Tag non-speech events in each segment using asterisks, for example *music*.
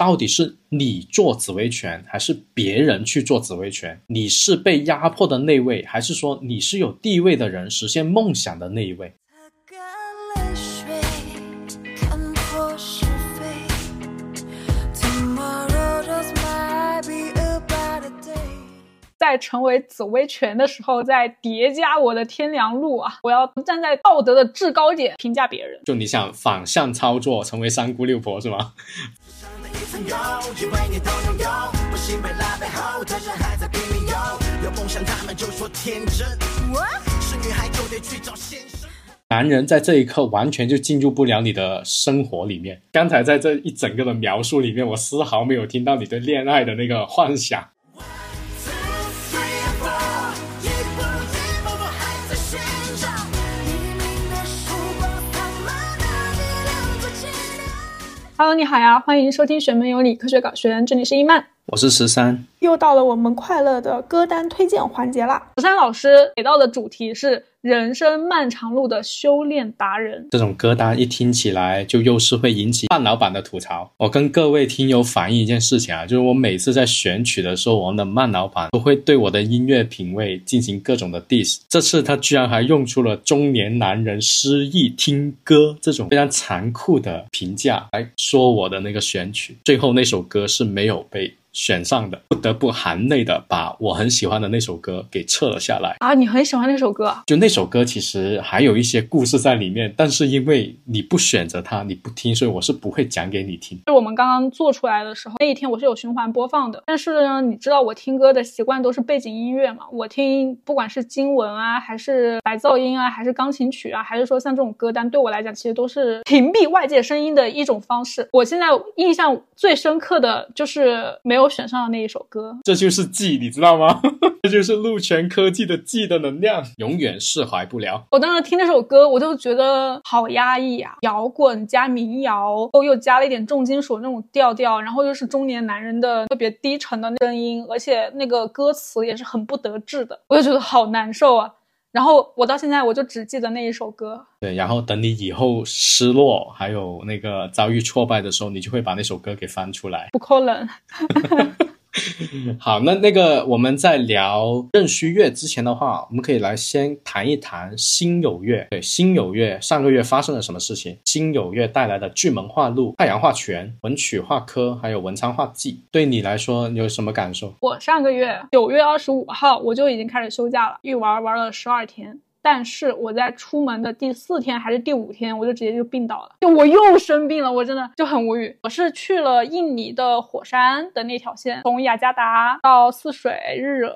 到底是你做紫薇权，还是别人去做紫薇权？你是被压迫的那位，还是说你是有地位的人，实现梦想的那一位？在成为紫薇权的时候，再叠加我的天良路啊！我要站在道德的制高点评价别人。就你想反向操作，成为三姑六婆是吗？男人在这一刻完全就进入不了你的生活里面。刚才在这一整个的描述里面，我丝毫没有听到你对恋爱的那个幻想。Hello，你好呀，欢迎收听《玄门有理科学搞玄》，这里是伊曼。我是十三，又到了我们快乐的歌单推荐环节啦。十三老师给到的主题是人生漫长路的修炼达人。这种歌单一听起来就又是会引起范老板的吐槽。我跟各位听友反映一件事情啊，就是我每次在选曲的时候，我们的曼老板都会对我的音乐品味进行各种的 diss。这次他居然还用出了中年男人失忆听歌这种非常残酷的评价来说我的那个选曲。最后那首歌是没有被选上的，不得不含泪的把我很喜欢的那首歌给撤了下来。啊，你很喜欢那首歌啊？就那首歌其实还有一些故事在里面，但是因为你不选择它，你不听，所以我是不会讲给你听。就我们刚刚做出来的时候，那一天我是有循环播放的。但是呢，你知道我听歌的习惯都是背景音乐嘛？我听不管是经文啊，还是白噪音啊，还是钢琴曲啊，还是说像这种歌单，对我来讲其实都是屏蔽外界声音的一种方式。我现在印象最深刻的就是没有选上的那一首歌。这就是技，你知道吗？*laughs* 这就是陆泉科技的技的能量，永远释怀不了。我当时听那首歌，我就觉得好压抑啊，摇滚加民谣，后又加了一点重金属那种调调，然后又是中年男人的特别低沉的声音，而且那个歌词也是很不得志的，我就觉得好难受啊。然后我到现在我就只记得那一首歌，对，然后等你以后失落，还有那个遭遇挫败的时候，你就会把那首歌给翻出来。不扣冷。*laughs* *laughs* 好，那那个我们在聊壬戌月之前的话，我们可以来先谈一谈辛酉月。对，辛酉月上个月发生了什么事情？辛酉月带来的巨门化禄、太阳化权、文曲化科，还有文昌化忌，对你来说你有什么感受？我上个月九月二十五号我就已经开始休假了，一玩玩了十二天。但是我在出门的第四天还是第五天，我就直接就病倒了，就我又生病了，我真的就很无语。我是去了印尼的火山的那条线，从雅加达到泗水、日惹，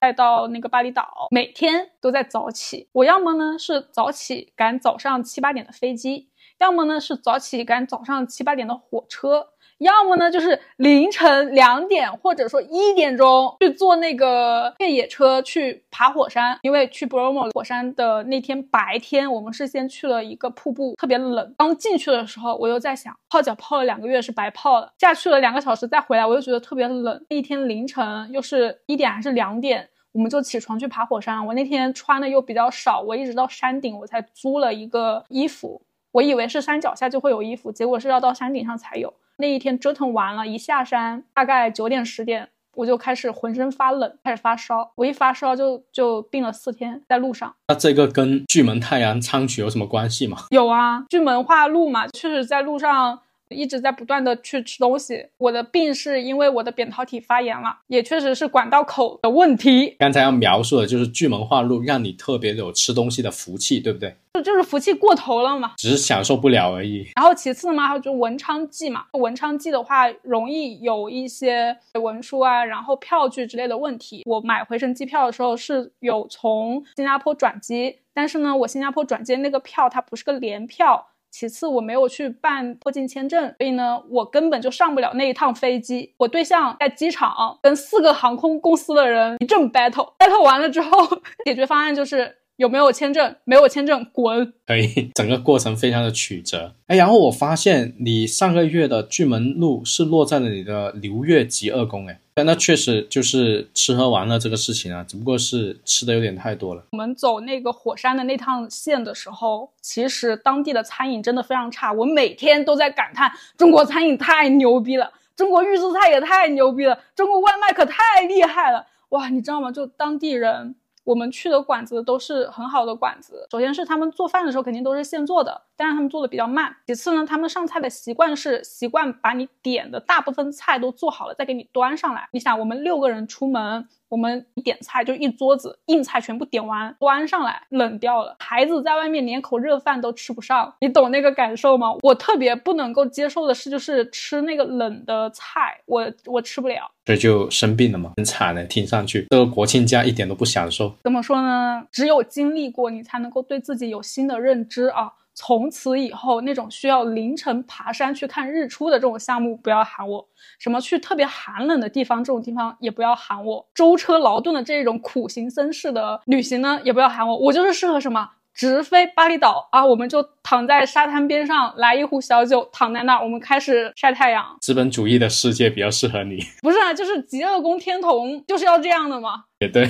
再到那个巴厘岛，每天都在早起。我要么呢是早起赶早上七八点的飞机，要么呢是早起赶早上七八点的火车。要么呢，就是凌晨两点或者说一点钟去坐那个越野车去爬火山，因为去 Bromo 火山的那天白天，我们是先去了一个瀑布，特别冷。刚进去的时候，我又在想，泡脚泡了两个月是白泡了，下去了两个小时再回来，我又觉得特别冷。那一天凌晨又是一点还是两点，我们就起床去爬火山。我那天穿的又比较少，我一直到山顶我才租了一个衣服。我以为是山脚下就会有衣服，结果是要到山顶上才有。那一天折腾完了，一下山大概九点十点，我就开始浑身发冷，开始发烧。我一发烧就就病了四天，在路上。那这个跟巨门太阳仓曲有什么关系吗？有啊，巨门化禄嘛，确实在路上一直在不断的去吃东西。我的病是因为我的扁桃体发炎了，也确实是管道口的问题。刚才要描述的就是巨门化禄，让你特别有吃东西的福气，对不对？就就是福气过头了嘛。只是享受不了而已。然后其次嘛，还有就是文昌忌嘛，文昌忌的话容易有一些文书啊，然后票据之类的问题。我买回程机票的时候是有从新加坡转机，但是呢，我新加坡转机那个票它不是个联票。其次，我没有去办过境签证，所以呢，我根本就上不了那一趟飞机。我对象在机场跟四个航空公司的人一阵 battle，battle 完了之后，*laughs* 解决方案就是有没有签证，没有签证滚。可以，整个过程非常的曲折。哎，然后我发现你上个月的巨门路是落在了你的流月极二宫，哎，但那确实就是吃喝玩乐这个事情啊，只不过是吃的有点太多了。我们走那个火山的那趟线的时候，其实当地的餐饮真的非常差，我每天都在感叹中国餐饮太牛逼了。中国预制菜也太牛逼了，中国外卖可太厉害了，哇，你知道吗？就当地人。我们去的馆子都是很好的馆子。首先是他们做饭的时候肯定都是现做的，但是他们做的比较慢。其次呢，他们上菜的习惯是习惯把你点的大部分菜都做好了再给你端上来。你想，我们六个人出门。我们一点菜就一桌子硬菜全部点完端上来冷掉了，孩子在外面连口热饭都吃不上，你懂那个感受吗？我特别不能够接受的是，就是吃那个冷的菜，我我吃不了，所以就生病了嘛，很惨的，听上去这个国庆假一点都不享受。怎么说呢？只有经历过，你才能够对自己有新的认知啊。从此以后，那种需要凌晨爬山去看日出的这种项目，不要喊我；什么去特别寒冷的地方，这种地方也不要喊我；舟车劳顿的这种苦行僧式的旅行呢，也不要喊我。我就是适合什么直飞巴厘岛啊，我们就躺在沙滩边上，来一壶小酒，躺在那儿，我们开始晒太阳。资本主义的世界比较适合你，不是啊，就是极乐宫天童就是要这样的嘛。*laughs* 也对，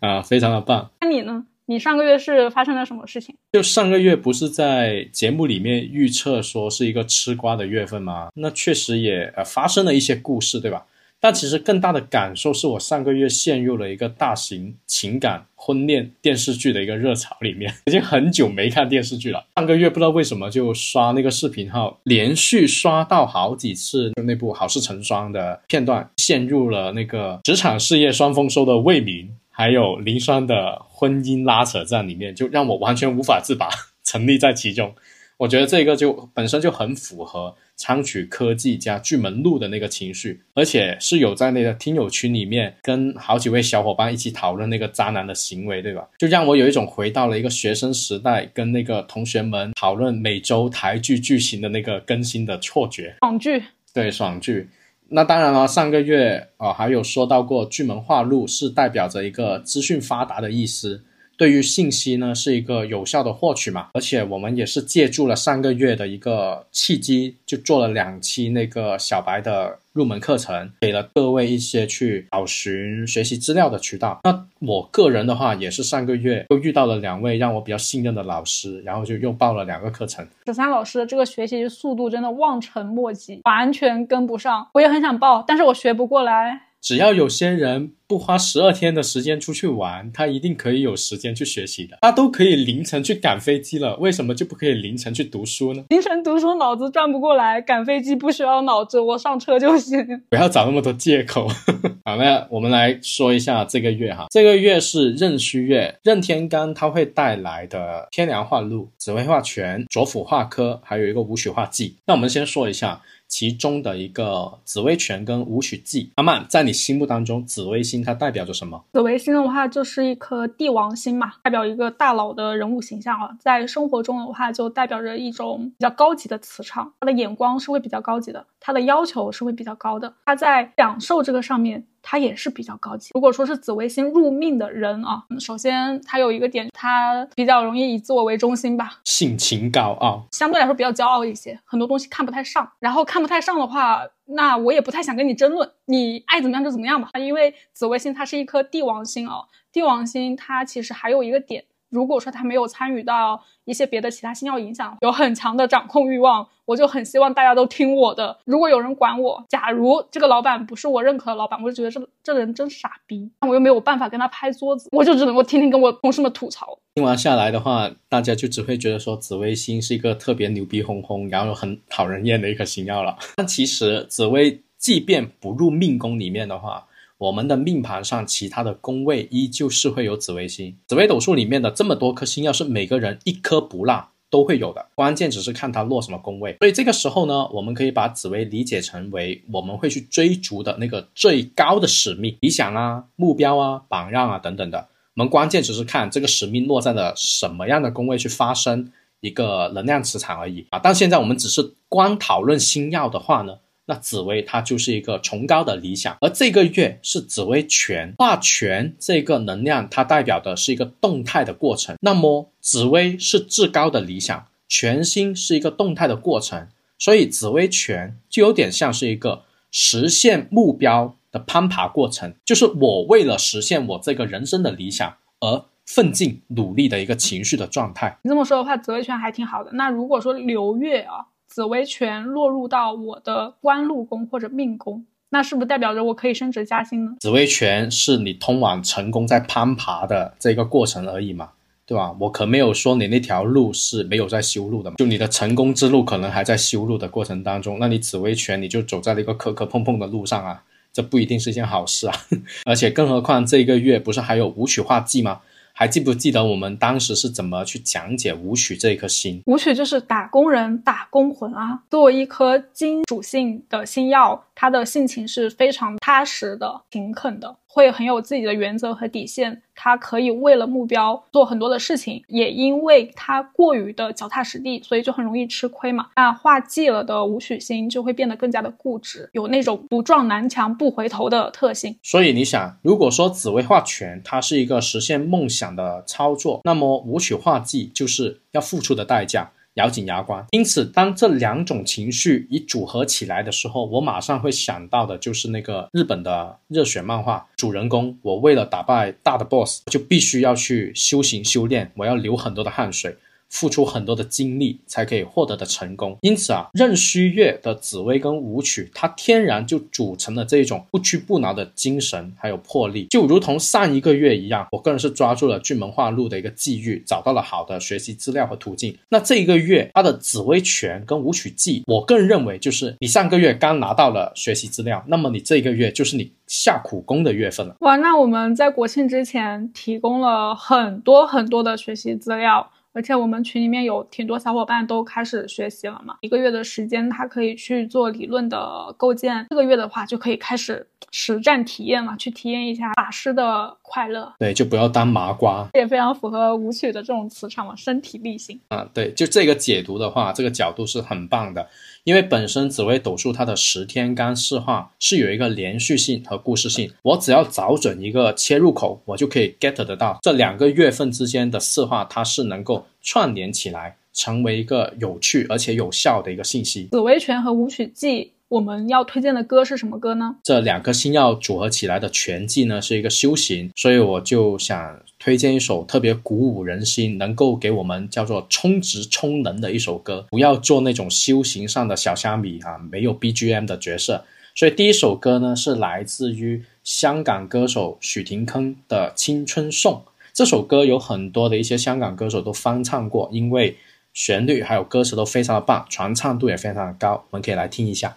啊，非常的棒。那你呢？你上个月是发生了什么事情？就上个月不是在节目里面预测说是一个吃瓜的月份吗？那确实也呃发生了一些故事，对吧？但其实更大的感受是我上个月陷入了一个大型情感婚恋电视剧的一个热潮里面，已经很久没看电视剧了。上个月不知道为什么就刷那个视频号，连续刷到好几次就那部《好事成双》的片段，陷入了那个职场事业双丰收的魏明。还有林双的婚姻拉扯战里面，就让我完全无法自拔，*laughs* 沉溺在其中。我觉得这个就本身就很符合昌曲科技加巨门路的那个情绪，而且是有在那个听友群里面跟好几位小伙伴一起讨论那个渣男的行为，对吧？就让我有一种回到了一个学生时代，跟那个同学们讨论每周台剧剧情的那个更新的错觉。爽剧，对，爽剧。那当然了，上个月啊，还有说到过，巨门化禄是代表着一个资讯发达的意思，对于信息呢是一个有效的获取嘛，而且我们也是借助了上个月的一个契机，就做了两期那个小白的。入门课程给了各位一些去找寻学习资料的渠道。那我个人的话，也是上个月又遇到了两位让我比较信任的老师，然后就又报了两个课程。十三老师的这个学习速度真的望尘莫及，完全跟不上。我也很想报，但是我学不过来。只要有些人不花十二天的时间出去玩，他一定可以有时间去学习的。他都可以凌晨去赶飞机了，为什么就不可以凌晨去读书呢？凌晨读书脑子转不过来，赶飞机不需要脑子，我上车就行。*laughs* 不要找那么多借口。*laughs* 好，那我们来说一下这个月哈，这个月是壬戌月，壬天干它会带来的天梁化禄、紫微化权、左辅化科，还有一个武曲化忌。那我们先说一下。其中的一个紫薇权跟武曲忌，阿曼在你心目当中，紫薇星它代表着什么？紫薇星的话，就是一颗帝王星嘛，代表一个大佬的人物形象啊。在生活中的话，就代表着一种比较高级的磁场，他的眼光是会比较高级的，他的要求是会比较高的，他在享受这个上面。他也是比较高级。如果说是紫微星入命的人啊，首先他有一个点，他比较容易以自我为中心吧，性情高傲，相对来说比较骄傲一些，很多东西看不太上。然后看不太上的话，那我也不太想跟你争论，你爱怎么样就怎么样吧。因为紫微星它是一颗帝王星哦，帝王星它其实还有一个点。如果说他没有参与到一些别的其他星耀影响，有很强的掌控欲望，我就很希望大家都听我的。如果有人管我，假如这个老板不是我认可的老板，我就觉得这这人真傻逼，我又没有办法跟他拍桌子，我就只能够天天跟我同事们吐槽。听完下来的话，大家就只会觉得说紫微星是一个特别牛逼哄哄，然后很讨人厌的一颗星耀了。但其实紫微即便不入命宫里面的话，我们的命盘上其他的宫位依旧是会有紫微星，紫微斗数里面的这么多颗星，要是每个人一颗不落都会有的，关键只是看它落什么宫位。所以这个时候呢，我们可以把紫微理解成为我们会去追逐的那个最高的使命、理想啊、目标啊、榜样啊等等的。我们关键只是看这个使命落在了什么样的宫位去发生一个能量磁场而已啊。但现在我们只是光讨论星耀的话呢？那紫薇它就是一个崇高的理想，而这个月是紫薇权化权这个能量，它代表的是一个动态的过程。那么紫薇是至高的理想，全星是一个动态的过程，所以紫薇权就有点像是一个实现目标的攀爬过程，就是我为了实现我这个人生的理想而奋进努力的一个情绪的状态。你这么说的话，紫薇权还挺好的。那如果说流月啊？紫薇权落入到我的官禄宫或者命宫，那是不是代表着我可以升职加薪呢？紫薇权是你通往成功在攀爬的这个过程而已嘛，对吧？我可没有说你那条路是没有在修路的，就你的成功之路可能还在修路的过程当中，那你紫薇权你就走在了一个磕磕碰碰的路上啊，这不一定是一件好事啊。*laughs* 而且更何况这个月不是还有武曲化忌吗？还记不记得我们当时是怎么去讲解武曲这一颗星？武曲就是打工人、打工魂啊。作为一颗金属性的星耀，它的性情是非常踏实的、勤恳的，会很有自己的原则和底线。他可以为了目标做很多的事情，也因为他过于的脚踏实地，所以就很容易吃亏嘛。那化忌了的武曲星就会变得更加的固执，有那种不撞南墙不回头的特性。所以你想，如果说紫薇画拳它是一个实现梦想的操作，那么武曲化忌就是要付出的代价。咬紧牙关。因此，当这两种情绪一组合起来的时候，我马上会想到的就是那个日本的热血漫画主人公，我为了打败大的 BOSS，就必须要去修行修炼，我要流很多的汗水。付出很多的精力才可以获得的成功，因此啊，壬戌月的紫薇跟武曲，它天然就组成了这一种不屈不挠的精神还有魄力，就如同上一个月一样。我个人是抓住了巨门化禄的一个际遇，找到了好的学习资料和途径。那这一个月，它的紫薇权跟武曲忌，我个人认为就是你上个月刚拿到了学习资料，那么你这一个月就是你下苦功的月份了。哇，那我们在国庆之前提供了很多很多的学习资料。而且我们群里面有挺多小伙伴都开始学习了嘛，一个月的时间他可以去做理论的构建，这个月的话就可以开始实战体验了，去体验一下法师的快乐。对，就不要当麻瓜，也非常符合舞曲的这种磁场嘛，身体力行。啊，对，就这个解读的话，这个角度是很棒的。因为本身紫微斗数它的十天干四化是有一个连续性和故事性，我只要找准一个切入口，我就可以 get 得到这两个月份之间的四化，它是能够串联起来，成为一个有趣而且有效的一个信息。紫微权和舞曲记。我们要推荐的歌是什么歌呢？这两颗星耀组合起来的全季呢，是一个修行，所以我就想推荐一首特别鼓舞人心，能够给我们叫做充值充能的一首歌。不要做那种修行上的小虾米啊，没有 BGM 的角色。所以第一首歌呢，是来自于香港歌手许廷铿的《青春颂》。这首歌有很多的一些香港歌手都翻唱过，因为旋律还有歌词都非常的棒，传唱度也非常的高。我们可以来听一下。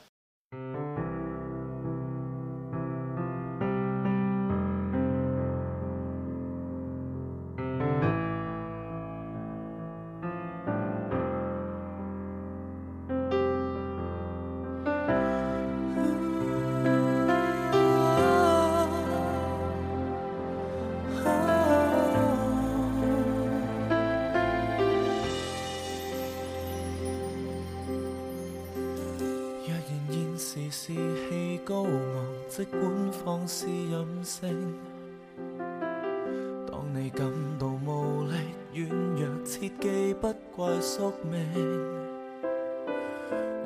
即管放肆任性。當你感到無力軟弱，切記不怪宿命。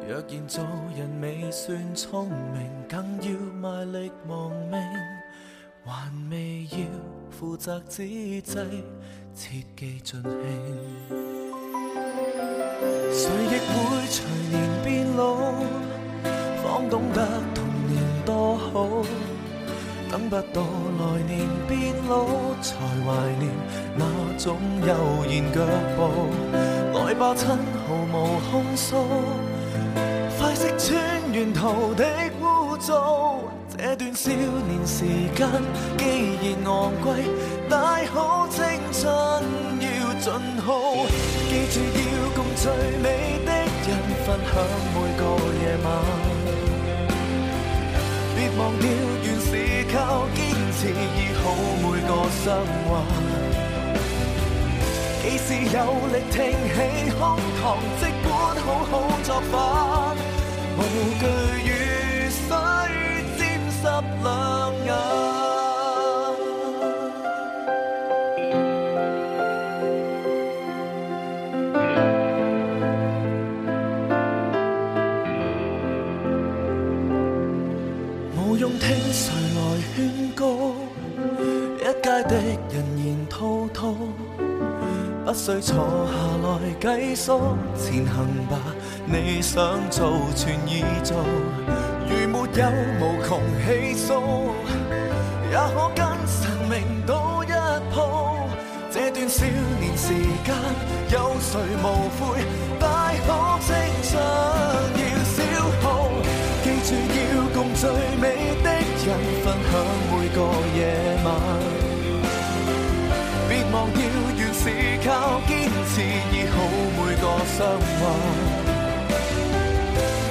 若然做人未算聰明，更要賣力亡命，還未要負責之際，切記盡興。誰亦會隨年變老，方懂得童年多好。等不到來年變老，才懷念那種悠然腳步。來吧，親，毫無控诉，快識穿沿途的污糟。這段少年時間既然昂貴，大好青春要尽好。記住要共最美的人分享每個夜晚。忘掉，原是靠坚持医好每个伤患。幾時有力挺起胸膛，即管好好作反，无惧雨水沾湿两眼。不需坐下來計數，前行吧，你想做全已做，如沒有無窮氣數，也可跟生命赌一鋪。這段少年時間，有誰無悔？大可青春要消耗，記住要共最美的人分享每個夜晚。別忘掉，坚持医好每个伤患。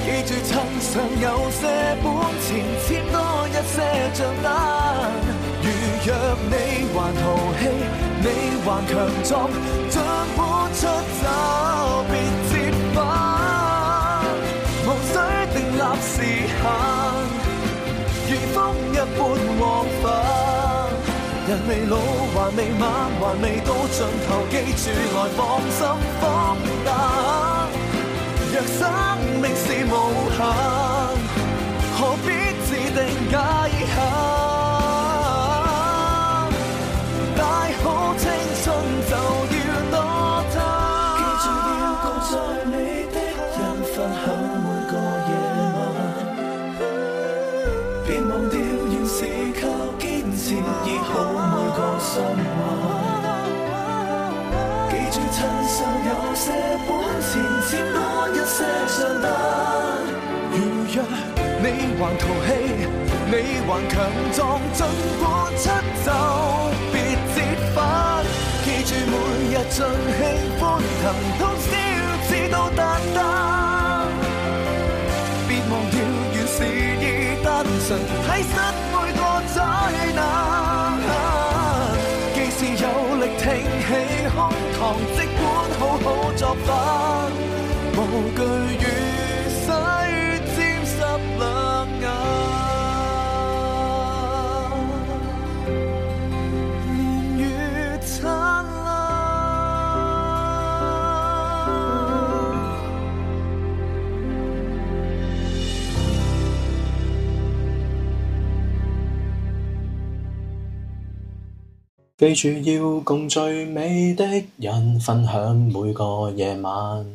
记住，亲上有些本钱，欠多一些账单。如若你还淘气，你还强壮，尽管。未老，还未晚，还未到尽头，记住来放心放胆。若生命是无限，何必自定界限？大好青记住，身上有些本钱，欠多一些账单。如若你还淘气，你还强壮，尽管出走，别折返。记住，每日尽兴欢腾，通宵至到达旦。别忘掉，原是意单纯，体恤。胸膛，即管好好作反，无惧记住要共最美的人分享每个夜晚，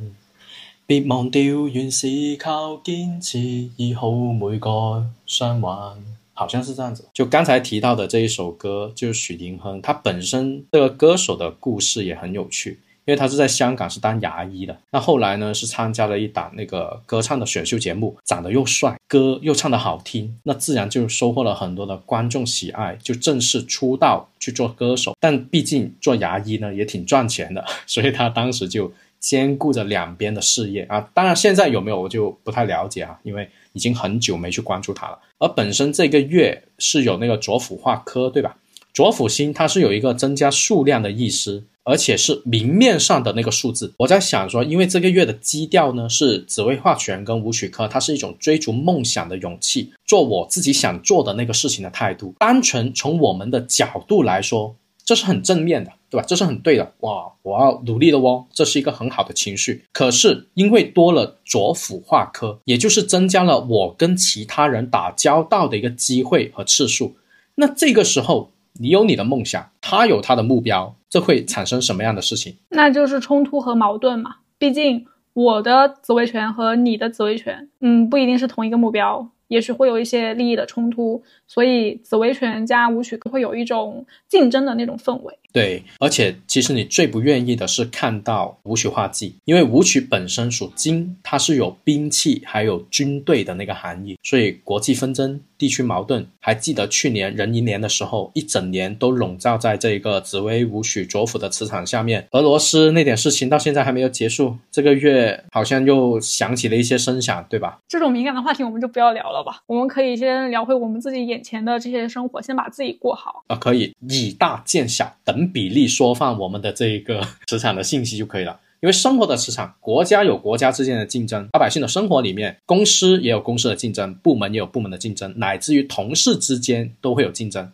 别忘掉原是靠坚持医好每個傷患。好像是这样子。就刚才提到的这一首歌，就是許廷铿，他本身这个歌手的故事也很有趣。因为他是在香港是当牙医的，那后来呢是参加了一档那个歌唱的选秀节目，长得又帅，歌又唱得好听，那自然就收获了很多的观众喜爱，就正式出道去做歌手。但毕竟做牙医呢也挺赚钱的，*laughs* 所以他当时就兼顾着两边的事业啊。当然现在有没有我就不太了解啊，因为已经很久没去关注他了。而本身这个月是有那个左辅化科，对吧？左辅星它是有一个增加数量的意思。而且是明面上的那个数字，我在想说，因为这个月的基调呢是紫薇化权跟武曲科，它是一种追逐梦想的勇气，做我自己想做的那个事情的态度。单纯从我们的角度来说，这是很正面的，对吧？这是很对的。哇，我要努力了哦，这是一个很好的情绪。可是因为多了左辅化科，也就是增加了我跟其他人打交道的一个机会和次数，那这个时候。你有你的梦想，他有他的目标，这会产生什么样的事情？那就是冲突和矛盾嘛。毕竟我的紫薇权和你的紫薇权，嗯，不一定是同一个目标，也许会有一些利益的冲突。所以紫微權加武曲会有一种竞争的那种氛围。对，而且其实你最不愿意的是看到武曲化忌，因为武曲本身属金，它是有兵器还有军队的那个含义，所以国际纷争。地区矛盾，还记得去年壬寅年的时候，一整年都笼罩在这个紫薇武曲左辅的磁场下面。俄罗斯那点事情到现在还没有结束，这个月好像又响起了一些声响，对吧？这种敏感的话题我们就不要聊了吧，我们可以先聊回我们自己眼前的这些生活，先把自己过好。啊，可以以大见小，等比例缩放我们的这一个 *laughs* 磁场的信息就可以了。因为生活的磁场，国家有国家之间的竞争，老百姓的生活里面，公司也有公司的竞争，部门也有部门的竞争，乃至于同事之间都会有竞争。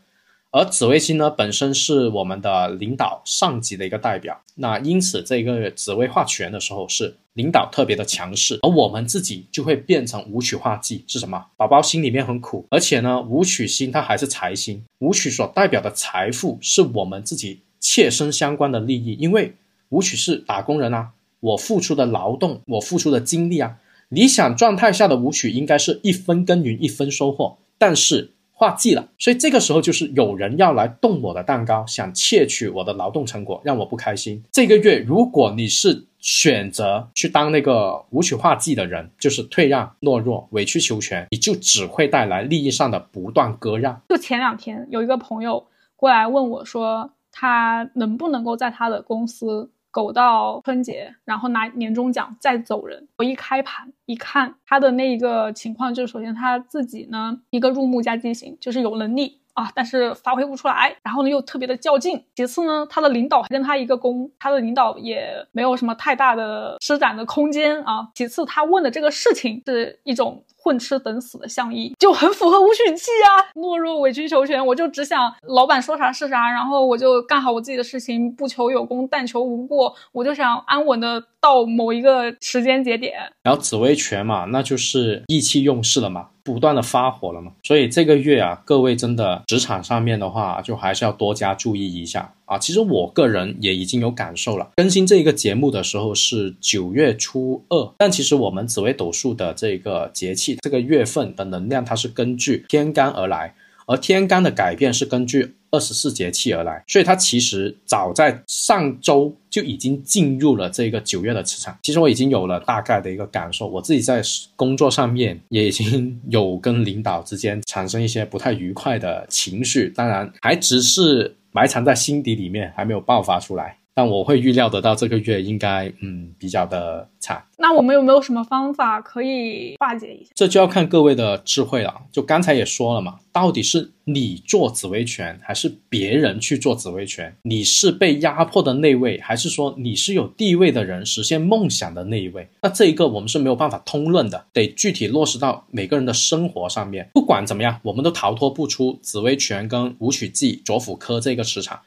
而紫微星呢，本身是我们的领导上级的一个代表，那因此这个紫微化权的时候是领导特别的强势，而我们自己就会变成武曲化忌，是什么？宝宝心里面很苦，而且呢，武曲星它还是财星，武曲所代表的财富是我们自己切身相关的利益，因为。武曲是打工人啊，我付出的劳动，我付出的精力啊，理想状态下的舞曲应该是一分耕耘一分收获，但是画季了，所以这个时候就是有人要来动我的蛋糕，想窃取我的劳动成果，让我不开心。这个月如果你是选择去当那个舞曲画技的人，就是退让、懦弱、委曲求全，你就只会带来利益上的不断割让。就前两天有一个朋友过来问我说，他能不能够在他的公司苟到春节，然后拿年终奖再走人。我一开盘一看他的那一个情况，就是首先他自己呢一个入木加畸形，就是有能力。啊，但是发挥不出来，然后呢又特别的较劲。其次呢，他的领导还跟他一个工，他的领导也没有什么太大的施展的空间啊。其次，他问的这个事情是一种混吃等死的相意，就很符合武曲气啊，懦弱委曲求全，我就只想老板说啥是啥，然后我就干好我自己的事情，不求有功，但求无过，我就想安稳的到某一个时间节点。然后紫薇权嘛，那就是意气用事了嘛。不断的发火了嘛，所以这个月啊，各位真的职场上面的话，就还是要多加注意一下啊。其实我个人也已经有感受了。更新这一个节目的时候是九月初二，但其实我们紫微斗数的这个节气、这个月份的能量，它是根据天干而来。而天干的改变是根据二十四节气而来，所以它其实早在上周就已经进入了这个九月的磁场。其实我已经有了大概的一个感受，我自己在工作上面也已经有跟领导之间产生一些不太愉快的情绪，当然还只是埋藏在心底里面，还没有爆发出来。但我会预料得到这个月应该嗯比较的惨。那我们有没有什么方法可以化解一下？这就要看各位的智慧了。就刚才也说了嘛，到底是你做紫薇权，还是别人去做紫薇权？你是被压迫的那位，还是说你是有地位的人，实现梦想的那一位？那这一个我们是没有办法通论的，得具体落实到每个人的生活上面。不管怎么样，我们都逃脱不出紫薇权跟武曲忌左辅科这个磁场。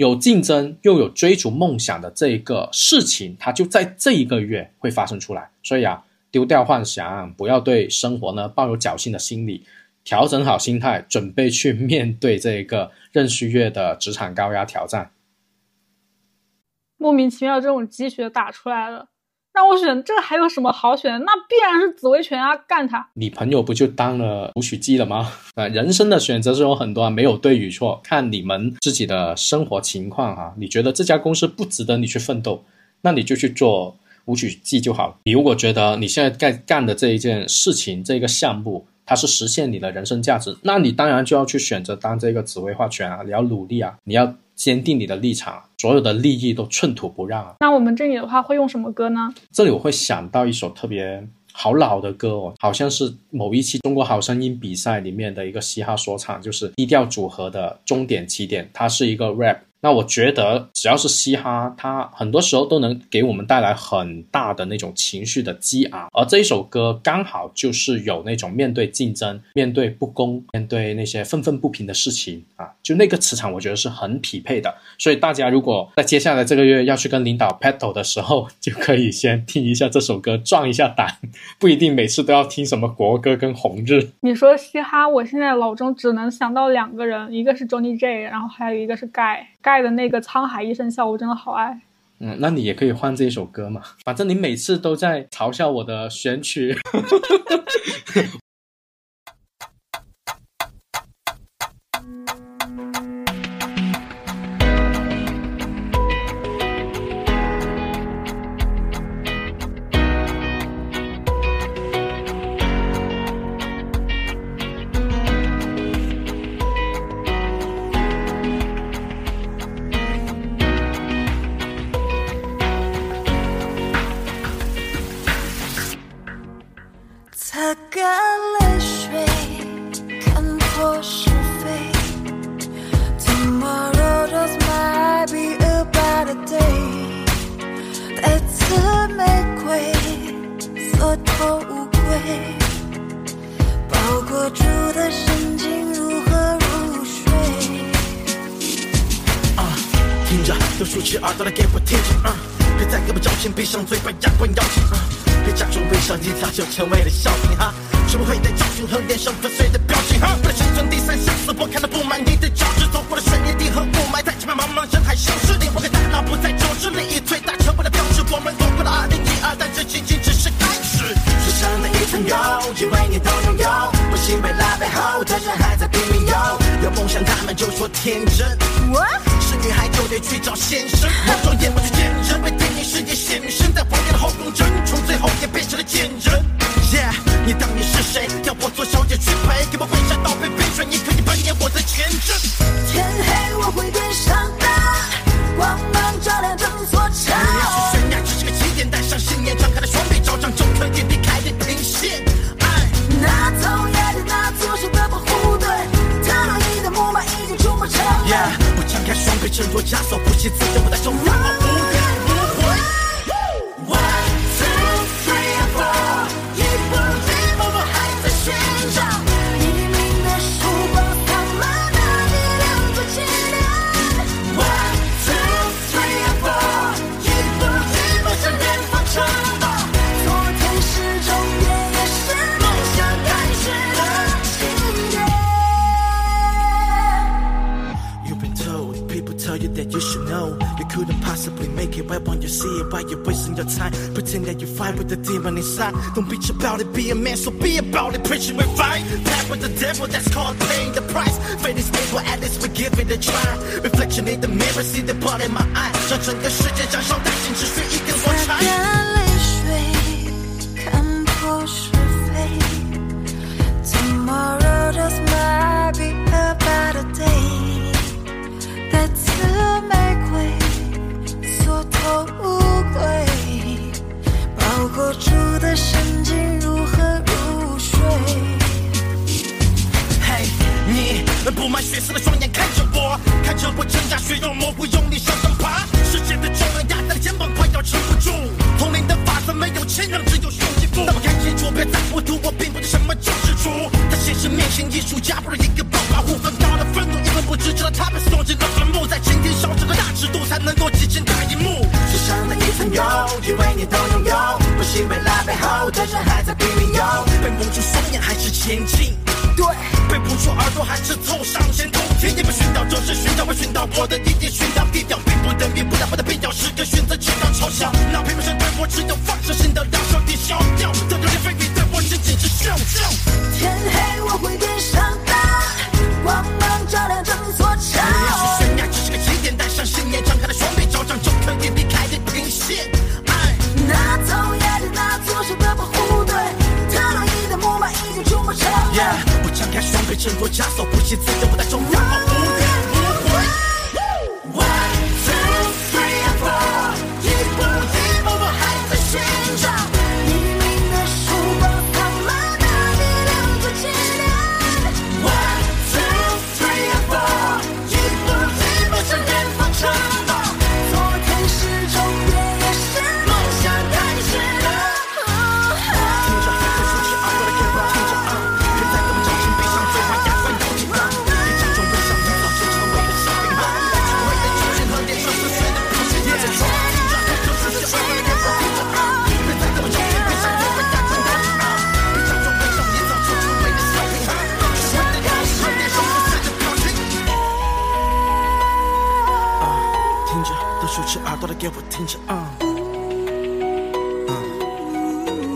有竞争又有追逐梦想的这个事情，它就在这一个月会发生出来。所以啊，丢掉幻想，不要对生活呢抱有侥幸的心理，调整好心态，准备去面对这一个壬戌月的职场高压挑战。莫名其妙，这种鸡血打出来了。让我选，这还有什么好选？那必然是紫薇权啊，干他！你朋友不就当了武曲姬了吗？啊，*laughs* 人生的选择是有很多啊，没有对与错，看你们自己的生活情况哈。你觉得这家公司不值得你去奋斗，那你就去做武曲姬就好了。你如果觉得你现在干干的这一件事情，这个项目，它是实现你的人生价值，那你当然就要去选择当这个紫薇化权啊，你要努力啊，你要。坚定你的立场，所有的利益都寸土不让啊！那我们这里的话会用什么歌呢？这里我会想到一首特别好老的歌哦，好像是某一期《中国好声音》比赛里面的一个嘻哈说唱，就是低调组合的《终点起点》，它是一个 rap。那我觉得，只要是嘻哈，它很多时候都能给我们带来很大的那种情绪的激昂。而这一首歌刚好就是有那种面对竞争、面对不公、面对那些愤愤不平的事情啊，就那个磁场，我觉得是很匹配的。所以大家如果在接下来这个月要去跟领导 battle 的时候，就可以先听一下这首歌，壮一下胆，*laughs* 不一定每次都要听什么国歌跟红日。你说嘻哈，我现在脑中只能想到两个人，一个是 Johnny J，然后还有一个是 Guy。盖的那个沧海一声笑，我真的好爱。嗯，那你也可以换这一首歌嘛，反正你每次都在嘲笑我的选曲。上嘴巴压关邀请。别假装微笑，你早就成为了笑柄哈。学不会的教训和脸上破碎的表情哈。为了生存第三下死，我开到不满你的脚趾，走过了深夜地和雾霾，在前面茫茫人海消失。你我的大脑不再就是利益最大成为了标志。我们走过了二零一二，但这仅仅只是开始。树上的一层油，因为你都拥有。不信被拉背后，的人还在拼命游。有梦想，他们就说天真。我是女孩就得去找先生。我双眼，我去见。我做小姐 tell you that you should know. You couldn't possibly make it right when you see it. Why you're wasting your time? Pretend that you fight with the demon inside. Don't bitch about it, be a man, so be about it. Preaching we fight. Tap with the devil, that's called paying the price. Fate is able, at least we give it a try. Reflection in the mirror, see the blood in my eye. Judge on your shit, judge on that, and just see it can watch 布满血丝的双眼看着我，看着我挣扎，血肉模糊，用力向上爬。世界的重量压在了肩膀，快要撑不住。通灵的法则没有谦让，只有胸肌腹。那么看清楚，别再糊涂，我并不是什么救世主。在现实面前，艺术家不是一个暴发户，分到了愤怒，一文不值，直到他们送进了坟墓。在今天烧这个大尺度，才能够挤进大荧幕。世上的一层油，以为你都拥有，不信未来背后的人还在拼命游。被蒙住双眼还是前进，对。说耳朵还是凑上前头。天地不寻找，就是寻找，我寻找我的地点，寻找地调，并不等于不打不的必要，是个选择，直到嘲笑。那并不是对我只有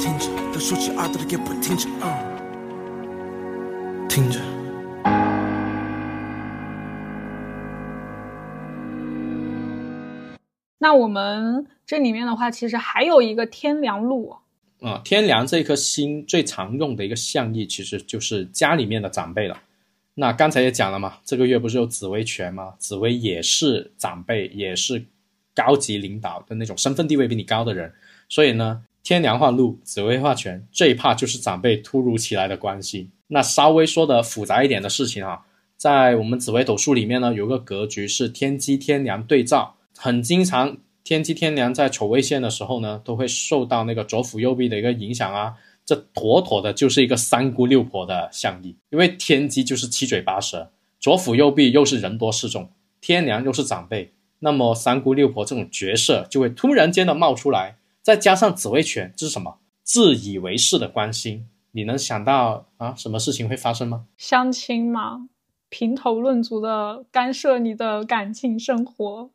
听着，他竖起耳朵的给我听着啊！听着。那我们这里面的话，其实还有一个天梁路，啊、天梁这颗星最常用的一个象意，其实就是家里面的长辈了。那刚才也讲了嘛，这个月不是有紫薇权吗？紫薇也是长辈，也是高级领导的那种身份地位比你高的人，所以呢，天梁化禄，紫微化权，最怕就是长辈突如其来的关系。那稍微说的复杂一点的事情啊，在我们紫微斗数里面呢，有个格局是天机天梁对照，很经常天机天梁在丑位线的时候呢，都会受到那个左辅右弼的一个影响啊。这妥妥的就是一个三姑六婆的象意，因为天机就是七嘴八舌，左辅右弼又是人多势众，天梁又是长辈，那么三姑六婆这种角色就会突然间的冒出来，再加上紫薇权，这是什么？自以为是的关心，你能想到啊什么事情会发生吗？相亲嘛，评头论足的干涉你的感情生活。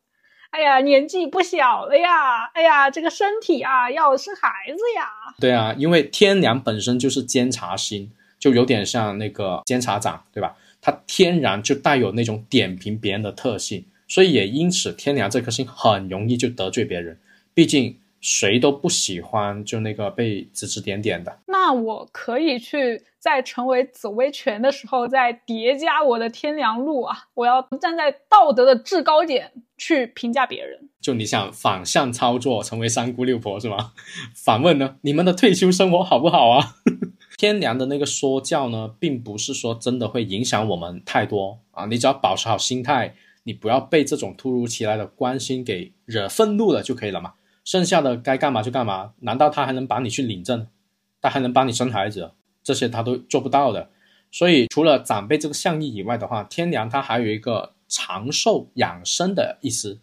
哎呀，年纪不小了呀！哎呀，这个身体啊，要生孩子呀！对啊，因为天梁本身就是监察星，就有点像那个监察长，对吧？它天然就带有那种点评别人的特性，所以也因此天梁这颗星很容易就得罪别人，毕竟谁都不喜欢就那个被指指点点的。那我可以去在成为紫薇权的时候再叠加我的天良路啊！我要站在道德的制高点去评价别人。就你想反向操作，成为三姑六婆是吗？*laughs* 反问呢，你们的退休生活好不好啊？*laughs* 天良的那个说教呢，并不是说真的会影响我们太多啊，你只要保持好心态，你不要被这种突如其来的关心给惹愤怒了就可以了嘛。剩下的该干嘛就干嘛，难道他还能把你去领证？他还能帮你生孩子？这些他都做不到的。所以除了长辈这个象意以外的话，天梁它还有一个长寿养生的意思，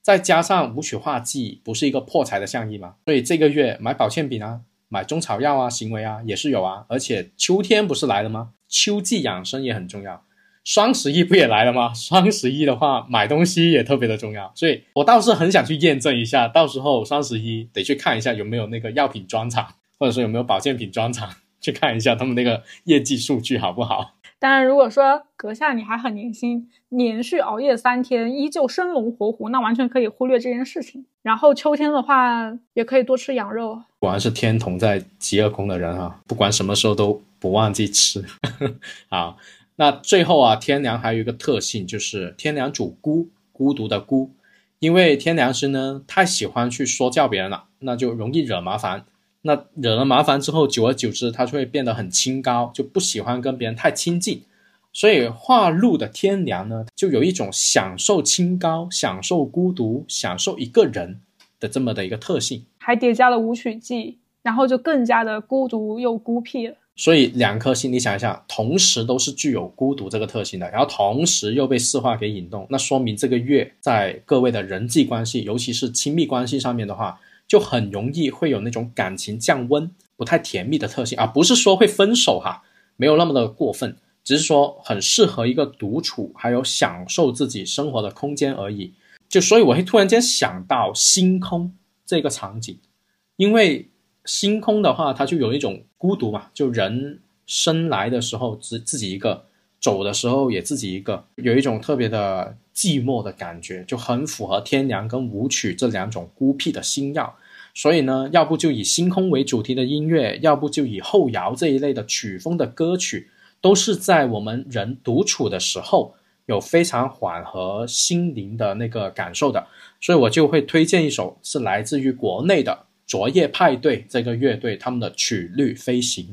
再加上武曲化忌不是一个破财的象意吗？所以这个月买保健品啊。买中草药啊，行为啊也是有啊，而且秋天不是来了吗？秋季养生也很重要。双十一不也来了吗？*laughs* 双十一的话，买东西也特别的重要，所以我倒是很想去验证一下，到时候双十一得去看一下有没有那个药品专场，*laughs* 或者说有没有保健品专场，*laughs* 去看一下他们那个业绩数据好不好。当然，如果说阁下你还很年轻，连续熬夜三天依旧生龙活虎，那完全可以忽略这件事情。然后秋天的话，也可以多吃羊肉。果然是天同在极恶宫的人啊，不管什么时候都不忘记吃。好，那最后啊，天梁还有一个特性，就是天梁主孤，孤独的孤。因为天梁星呢太喜欢去说教别人了，那就容易惹麻烦。那惹了麻烦之后，久而久之，他就会变得很清高，就不喜欢跟别人太亲近。所以化禄的天梁呢，就有一种享受清高、享受孤独、享受一个人的这么的一个特性，还叠加了舞曲忌，然后就更加的孤独又孤僻了。所以两颗星，你想一下，同时都是具有孤独这个特性的，然后同时又被四化给引动，那说明这个月在各位的人际关系，尤其是亲密关系上面的话。就很容易会有那种感情降温、不太甜蜜的特性啊，不是说会分手哈，没有那么的过分，只是说很适合一个独处，还有享受自己生活的空间而已。就所以我会突然间想到星空这个场景，因为星空的话，它就有一种孤独嘛，就人生来的时候自自己一个，走的时候也自己一个，有一种特别的寂寞的感觉，就很符合天凉跟舞曲这两种孤僻的星耀。所以呢，要不就以星空为主题的音乐，要不就以后摇这一类的曲风的歌曲，都是在我们人独处的时候有非常缓和心灵的那个感受的。所以我就会推荐一首是来自于国内的昨夜派对这个乐队他们的《曲率飞行》。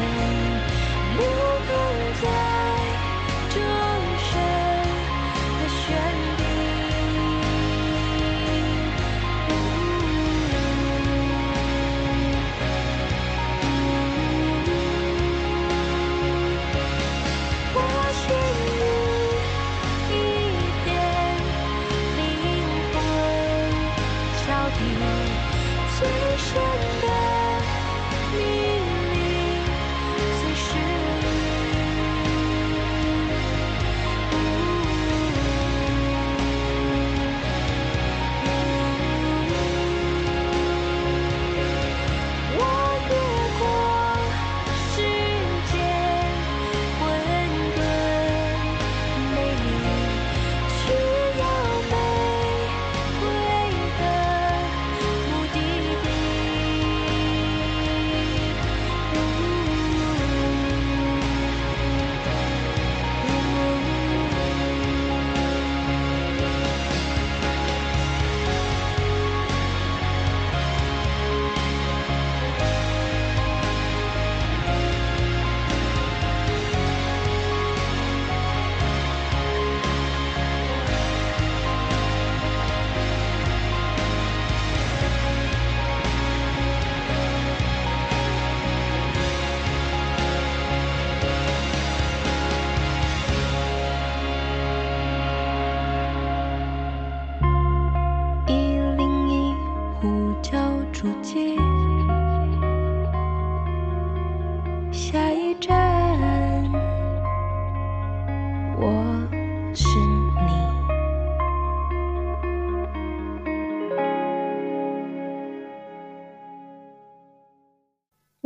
留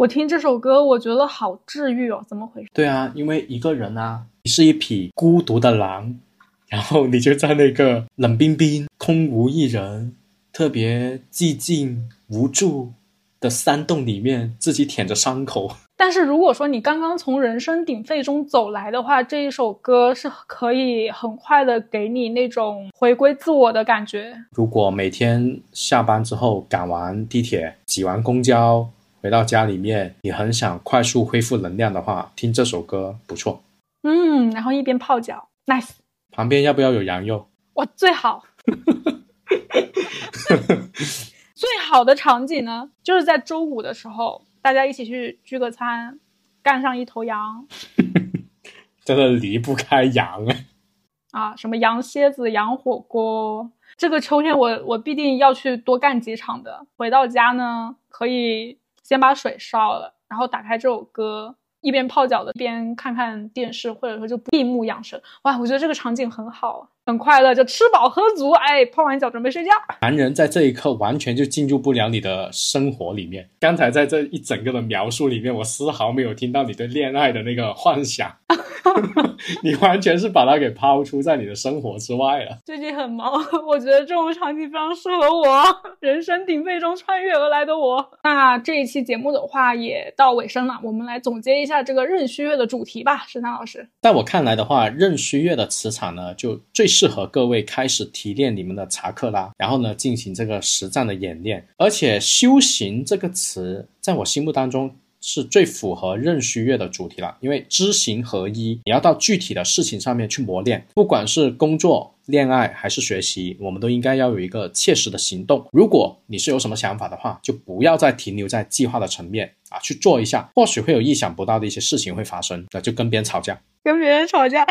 我听这首歌，我觉得好治愈哦，怎么回事？对啊，因为一个人啊，你是一匹孤独的狼，然后你就在那个冷冰冰、空无一人、特别寂静无助的山洞里面，自己舔着伤口。*laughs* 但是如果说你刚刚从人声鼎沸中走来的话，这一首歌是可以很快的给你那种回归自我的感觉。如果每天下班之后赶完地铁、挤完公交，回到家里面，你很想快速恢复能量的话，听这首歌不错。嗯，然后一边泡脚，nice，旁边要不要有羊肉？哇，最好。最好的场景呢，就是在周五的时候，大家一起去聚个餐，干上一头羊 *laughs* 真的离不开羊啊！啊，什么羊蝎子、羊火锅。这个秋天我我必定要去多干几场的。回到家呢，可以先把水烧了，然后打开这首歌，一边泡脚的一边看看电视，或者说就闭目养神。哇，我觉得这个场景很好，很快乐，就吃饱喝足，哎，泡完脚准备睡觉。男人在这一刻完全就进入不了你的生活里面。刚才在这一整个的描述里面，我丝毫没有听到你对恋爱的那个幻想，*laughs* 你完全是把它给抛出在你的生活之外了。最近很忙，*laughs* 我觉得这种场景非常适合我，人声鼎沸中穿越而来的我。那这一期节目的话也到尾声了，我们来总结一下这个壬戌月的主题吧，石楠老师。在我看来的话，壬戌月的磁场呢，就最适合各位开始提炼你们的查克拉，然后呢进行这个实战的演练。而且“修行”这个词，在我心目当中是最符合壬戌月的主题了，因为知行合一，你要到具体的事情上面去磨练，不管是工作、恋爱还是学习，我们都应该要有一个切实的行动。如果你是有什么想法的话，就不要再停留在计划的层面啊，去做一下，或许会有意想不到的一些事情会发生。那就跟别人吵架，跟别人吵架，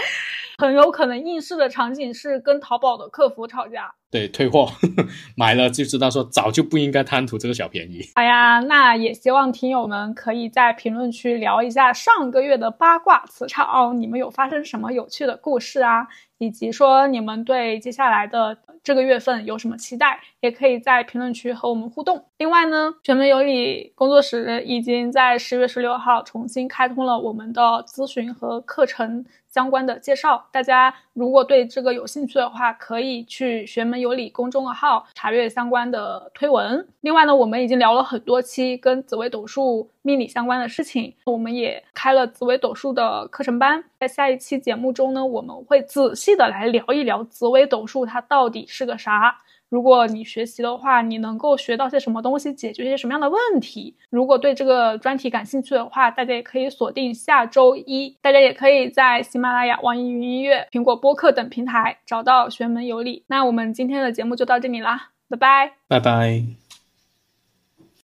很有可能应试的场景是跟淘宝的客服吵架。对，退货 *laughs* 买了就知道说早就不应该贪图这个小便宜。哎呀，那也希望听友们可以在评论区聊一下上个月的八卦磁场，你们有发生什么有趣的故事啊？以及说你们对接下来的这个月份有什么期待，也可以在评论区和我们互动。另外呢，全门有理工作室已经在十月十六号重新开通了我们的咨询和课程相关的介绍，大家如果对这个有兴趣的话，可以去学门有理公众号查阅相关的推文。另外呢，我们已经聊了很多期跟紫微斗数命理相关的事情，我们也开了紫微斗数的课程班。在下一期节目中呢，我们会仔细的来聊一聊紫微斗数它到底是个啥。如果你学习的话，你能够学到些什么东西，解决一些什么样的问题？如果对这个专题感兴趣的话，大家也可以锁定下周一。大家也可以在喜马拉雅、网易云音乐、苹果播客等平台找到玄门有理。那我们今天的节目就到这里啦，拜拜。拜拜。